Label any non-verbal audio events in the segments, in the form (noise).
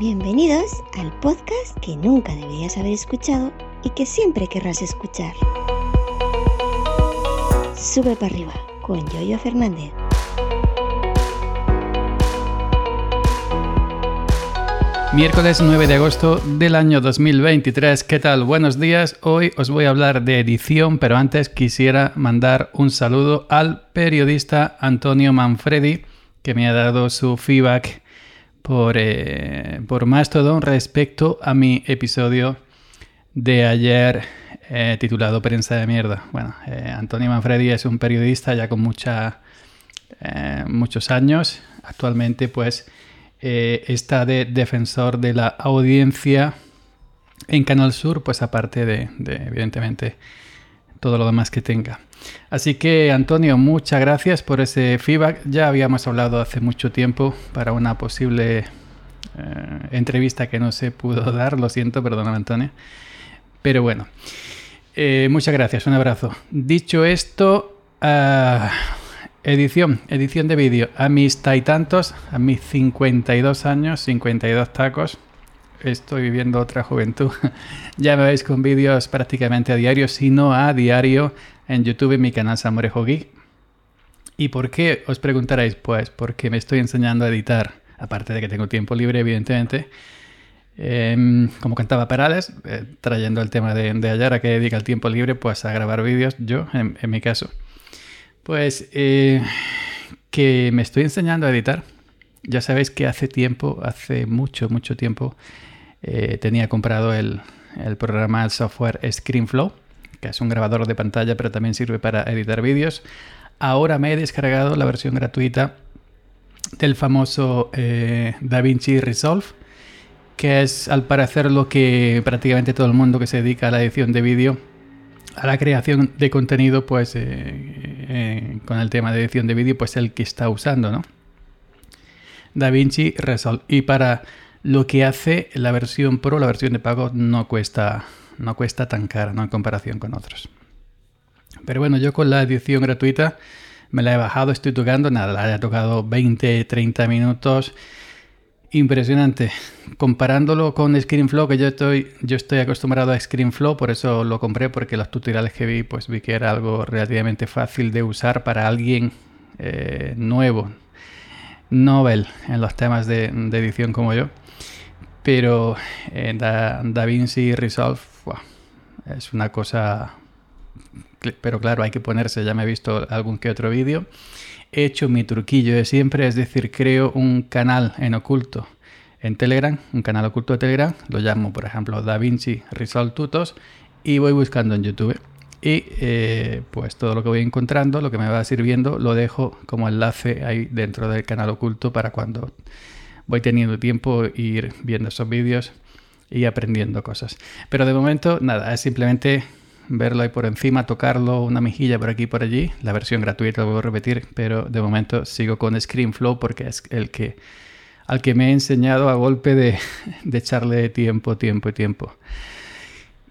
Bienvenidos al podcast que nunca deberías haber escuchado y que siempre querrás escuchar. Sube para arriba con Yoyo Fernández. Miércoles 9 de agosto del año 2023. ¿Qué tal? Buenos días. Hoy os voy a hablar de edición, pero antes quisiera mandar un saludo al periodista Antonio Manfredi, que me ha dado su feedback por, eh, por Mastodon respecto a mi episodio de ayer eh, titulado Prensa de Mierda. Bueno, eh, Antonio Manfredi es un periodista ya con mucha, muchos años. Actualmente, pues eh, está de defensor de la audiencia en Canal Sur, pues aparte de, evidentemente, todo lo demás que tenga. Así que, Antonio, muchas gracias por ese feedback. Ya habíamos hablado hace mucho tiempo para una posible eh, entrevista que no se pudo (laughs) dar, lo siento, perdóname, Antonio. Pero bueno, eh, muchas gracias, un abrazo. Dicho esto, ah, Edición, edición de vídeo. A mis taitantos, a mis 52 años, 52 tacos, estoy viviendo otra juventud. (laughs) ya me veis con vídeos prácticamente a diario, si no a diario, en YouTube en mi canal Samorejo Geek. ¿Y por qué? Os preguntaréis, pues porque me estoy enseñando a editar, aparte de que tengo tiempo libre, evidentemente. Em, como cantaba Perales, eh, trayendo el tema de, de ayer a que dedica el tiempo libre, pues a grabar vídeos, yo en mi caso. Pues eh, que me estoy enseñando a editar. Ya sabéis que hace tiempo, hace mucho, mucho tiempo, eh, tenía comprado el, programa, el software ScreenFlow, que es un grabador de pantalla, pero también sirve para editar vídeos. Ahora me he descargado la versión gratuita del famoso eh, DaVinci Resolve, que es al parecer lo que prácticamente todo el mundo que se dedica a la edición de vídeo a la creación de contenido, pues eh, con el tema de edición de vídeo, pues el que está usando, ¿no? DaVinci Resolve. Y para lo que hace la versión Pro, la versión de pago, no cuesta, no cuesta tan cara, ¿no? En comparación con otros. Pero bueno, yo con la edición gratuita me la he bajado, estoy tocando, nada, la he tocado 20, 30 minutos Impresionante. Comparándolo con ScreenFlow, que yo estoy, yo estoy acostumbrado a ScreenFlow, por eso lo compré, porque los tutoriales que vi, pues vi que era algo relativamente fácil de usar para alguien eh, nuevo, novel en los temas de, edición como yo. Pero en da, DaVinci Resolve es una cosa... Pero claro, hay que ponerse, ya me he visto algún que otro vídeo he hecho mi truquillo de siempre, es decir, creo un canal en oculto en Telegram, un canal oculto de Telegram, lo llamo por ejemplo DaVinci Resolve Tutos y voy buscando en YouTube. Y eh, pues todo lo que voy encontrando, lo que me va sirviendo, lo dejo como enlace ahí dentro del canal oculto para cuando voy teniendo tiempo ir viendo esos vídeos y aprendiendo cosas. Pero de momento, nada, es simplemente verlo ahí por encima, tocarlo, una mejilla por aquí y por allí. La versión gratuita lo voy a repetir, pero de momento sigo con ScreenFlow porque es el que al que me he enseñado a golpe de, de echarle tiempo, tiempo y tiempo.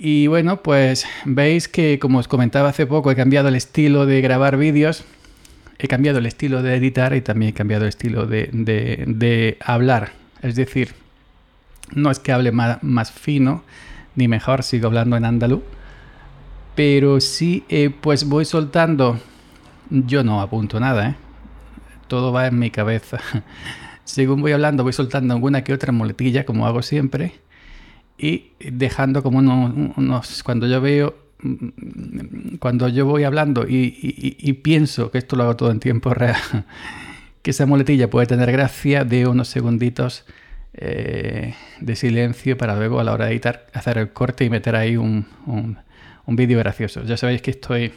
Y bueno, pues veis que como os comentaba hace poco, he cambiado el estilo de grabar vídeos, he cambiado el estilo de editar y también he cambiado el estilo de, de, hablar. Es decir, no es que hable más, más, fino ni mejor, sigo hablando en andaluz, pero sí, eh, pues voy soltando. Yo no apunto nada, ¿eh? Todo va en mi cabeza. (laughs) Según voy hablando, voy soltando alguna que otra muletilla, como hago siempre. Y dejando como unos, cuando yo veo, cuando yo voy hablando y, pienso que esto lo hago todo en tiempo real, (laughs) que esa muletilla puede tener gracia de unos segunditos eh, de silencio para luego a la hora de editar hacer el corte y meter ahí un, un vídeo gracioso. Ya sabéis que estoy...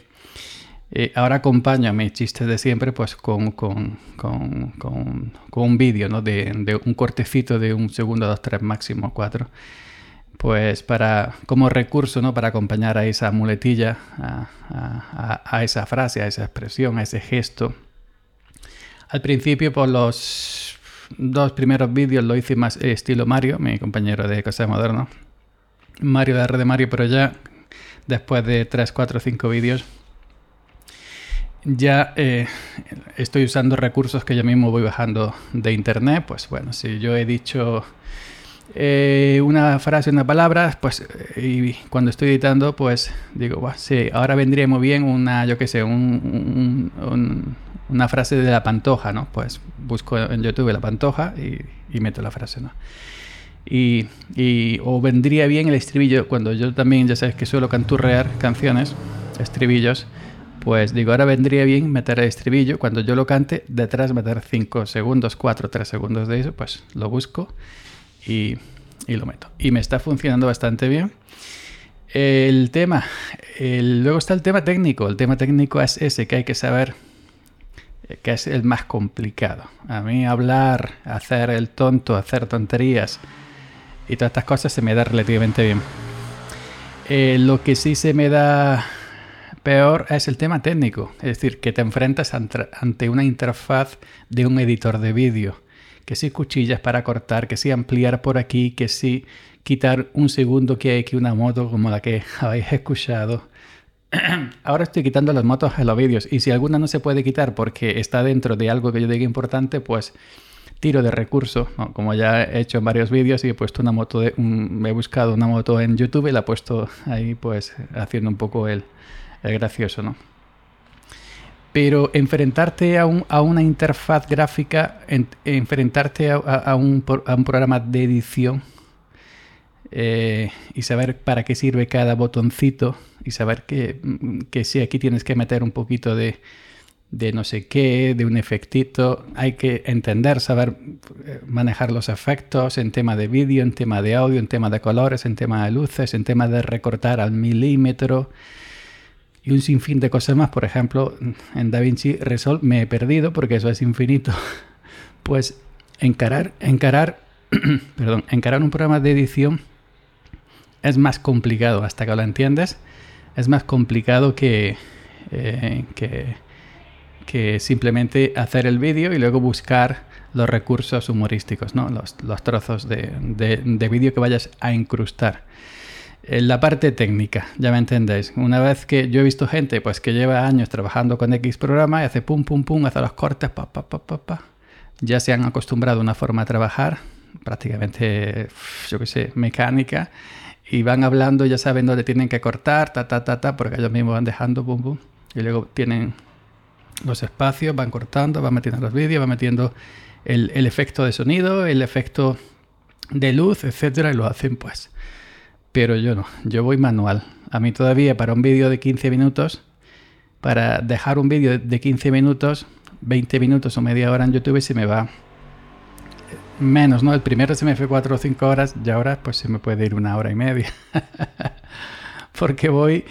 Eh, ahora acompaño mis chistes de siempre pues con, con, con, con un vídeo, ¿no? De, de, un cortecito de un segundo, dos, tres, máximo cuatro. Pues para, como recurso, ¿no? Para acompañar a esa muletilla, a, esa frase, a esa expresión, a ese gesto. Al principio, por los dos primeros vídeos lo hice más estilo Mario, mi compañero de Cosa Moderno. Mario de de Mario, pero ya después de 3, 4, 5 vídeos, ya eh, estoy usando recursos que yo mismo voy bajando de internet. Pues bueno, si yo he dicho eh, una frase, una palabra, pues y cuando estoy editando, pues digo, sí, ahora vendría muy bien una, yo qué sé, un, una frase de la pantoja, ¿no? Pues busco en YouTube la pantoja y, y meto la frase, ¿no? Y, y, o vendría bien el estribillo, cuando yo también, ya sabes que suelo canturrear canciones, estribillos, pues digo, ahora vendría bien meter el estribillo, cuando yo lo cante, detrás meter 5 segundos, 4, 3 segundos de eso, pues lo busco y, lo meto. Y me está funcionando bastante bien. El tema, luego está el tema técnico, el tema técnico es ese que hay que saber que es el más complicado. A mí hablar, hacer el tonto, hacer tonterías, y todas estas cosas se me da relativamente bien. Eh, lo que sí se me da peor es el tema técnico, es decir, que te enfrentas ante una interfaz de un editor de vídeo, que si cuchillas para cortar, que si ampliar por aquí, que si quitar un segundo que hay aquí una moto como la que (laughs) habéis escuchado. (clears throat) Ahora estoy quitando las motos en los vídeos y si alguna no se puede quitar porque está dentro de algo que yo diga importante, pues tiro de recurso, como ya he hecho en varios vídeos y he puesto una moto, de, he buscado una moto en YouTube y la he puesto ahí pues haciendo un poco el, gracioso, ¿no? Pero enfrentarte a, un, a una interfaz gráfica, enfrentarte a, un, a, un, programa de edición eh, y saber para qué sirve cada botoncito y saber que, que si aquí tienes que meter un poquito de, de no sé qué, de un efectito. Hay que entender, saber eh, manejar los efectos en tema de vídeo, en tema de audio, en tema de colores, en tema de luces, en tema de recortar al milímetro y un sinfín de cosas más. Por ejemplo, en DaVinci Resolve me he perdido porque eso es infinito. (laughs) Pues encarar, encarar, (clears throat) perdón, encarar un programa de edición es más complicado hasta que lo entiendes. Es más complicado que, eh, que que simplemente hacer el vídeo y luego buscar los recursos humorísticos, ¿no? los, trozos de, de, vídeo que vayas a incrustar. En la parte técnica, ya me entendéis. Una vez que yo he visto gente pues, que lleva años trabajando con X programa y hace pum, pum, pum, hace los cortes, pa, pa, pa, pa, pa. Ya se han acostumbrado a una forma de trabajar, prácticamente, yo qué sé, mecánica, y van hablando, ya saben dónde tienen que cortar, ta, ta, ta, ta, porque ellos mismos van dejando, pum, pum, y luego tienen los espacios, van cortando, van metiendo los vídeos, van metiendo el, efecto de sonido, el efecto de luz, etcétera, y lo hacen pues. Pero yo no, yo voy manual. A mí todavía para un vídeo de 15 minutos, para dejar un vídeo de 15 minutos, 20 minutos o media hora en YouTube se me va menos, ¿no? El primero se me fue 4 o 5 horas y ahora pues se me puede ir una hora y media. (laughs) Porque voy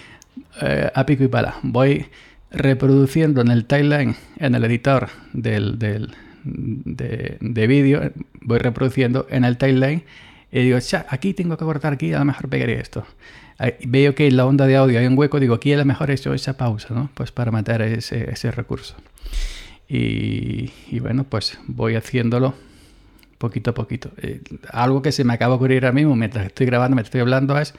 eh, a pico y pala. Voy reproduciendo en el timeline, en el editor del, del de, de vídeo, voy reproduciendo en el timeline y digo, aquí tengo que cortar, aquí a lo mejor pegaré esto. veo que en la onda de audio hay un hueco, digo, aquí a lo mejor he hecho esa pausa, ¿no? Pues para meter ese, ese recurso. Y, y, bueno, pues voy haciéndolo poquito a poquito. Eh, algo que se me acaba de ocurrir ahora mismo mientras estoy grabando, me estoy hablando, es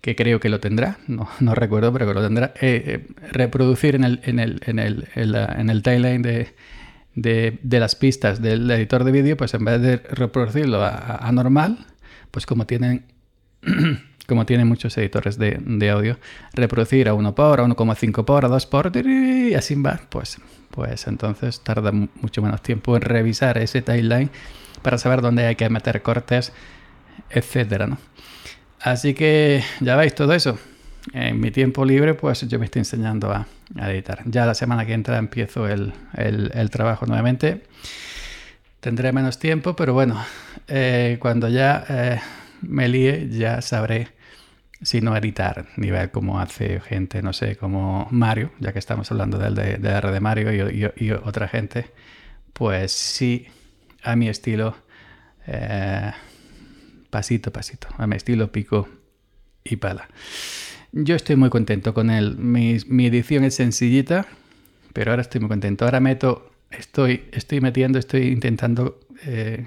que creo que lo tendrá, no, no recuerdo, pero que lo tendrá, eh, eh, reproducir en el, en el, en el, en el timeline de, de, de, las pistas del editor de vídeo, pues en vez de reproducirlo a, normal, pues como tienen, (clears throat) como tienen muchos editores de, de, audio, reproducir a 1 por, a 1,5 por, a 2 por, y así va, pues, pues entonces tarda mucho menos tiempo en revisar ese timeline para saber dónde hay que meter cortes, etcétera, ¿no? Así que ya veis todo eso. En mi tiempo libre, pues yo me estoy enseñando a, editar. Ya la semana que entra empiezo el, trabajo nuevamente. Tendré menos tiempo, pero bueno, eh, cuando ya eh, me líe, ya sabré si no editar, ni ver cómo hace gente, no sé, como Mario, ya que estamos hablando del de, R de Mario y, otra gente, pues sí, a mi estilo. Eh, pasito a pasito, a mi estilo pico y pala. Yo estoy muy contento con él. Mi, edición es sencillita, pero ahora estoy muy contento. Ahora meto, estoy, estoy metiendo, estoy intentando, eh,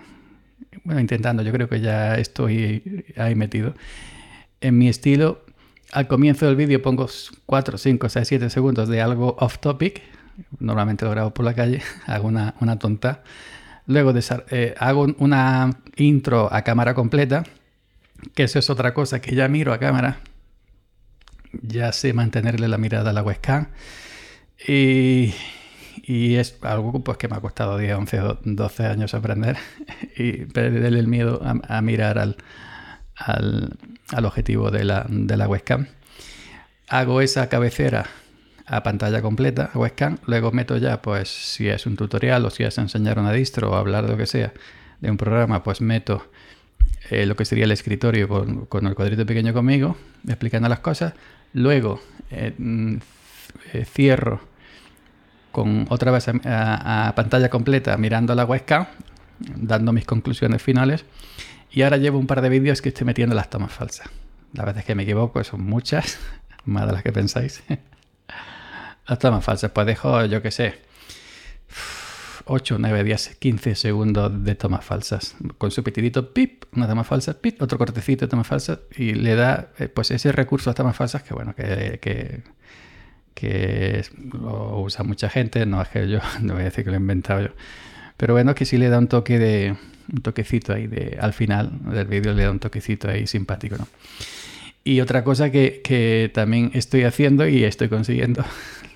bueno, intentando, yo creo que ya estoy ahí metido. En mi estilo, al comienzo del vídeo pongo 4, 5, 6, 7 segundos de algo off topic. Normalmente lo grabo por la calle, (laughs) hago una, una tonta Luego eh, hago una intro a cámara completa, que eso es otra cosa que ya miro a cámara. Ya sé mantenerle la mirada a la webcam. Y, es algo pues, que me ha costado 10, 11, 12 años aprender (laughs) y perderle el miedo a, mirar al, al, objetivo de la, de la webcam. Hago esa cabecera a pantalla completa, webcam, luego meto ya, pues si es un tutorial o si es enseñar una distro o hablar de lo que sea de un programa, pues meto eh, lo que sería el escritorio con, el cuadrito pequeño conmigo, explicando las cosas, luego eh, mm, eh, cierro con otra vez a, pantalla completa mirando la webcam, dando mis conclusiones finales, y ahora llevo un par de vídeos que estoy metiendo las tomas falsas. Las veces que me equivoco son muchas, (laughs) más de las que pensáis. (laughs) Las tomas falsas, pues dejo, yo qué sé, 8, 9, 10, 15 segundos de tomas falsas. Con su petidito, pip, una toma falsa, pip, otro cortecito de tomas falsas y le da eh, pues ese recurso a tomas falsas que bueno, que, que, que, lo usa mucha gente, no es que yo, (laughs) no voy a decir que lo he inventado yo, pero bueno, que sí le da un toque de, un toquecito ahí de, al final del vídeo le da un toquecito ahí simpático, ¿no? Y otra cosa que, que también estoy haciendo y estoy consiguiendo (laughs)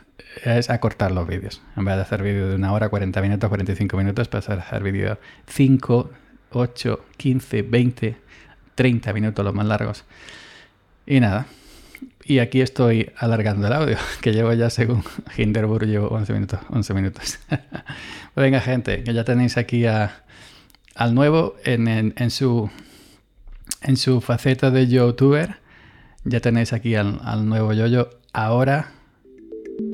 es acortar los vídeos. En vez de hacer vídeo de una hora, 40 minutos, 45 minutos, pasar a hacer vídeo 5, 8, 15, 20, 30 minutos los más largos. Y nada. Y aquí estoy alargando el audio, (laughs) que llevo ya según (laughs) Hinderburg, llevo 11 minutos. 11 minutos. (laughs) Venga gente, que ya tenéis aquí a, al nuevo en, en, su, en su faceta de youtuber. Ya tenéis aquí al, al nuevo yoyo. Ahora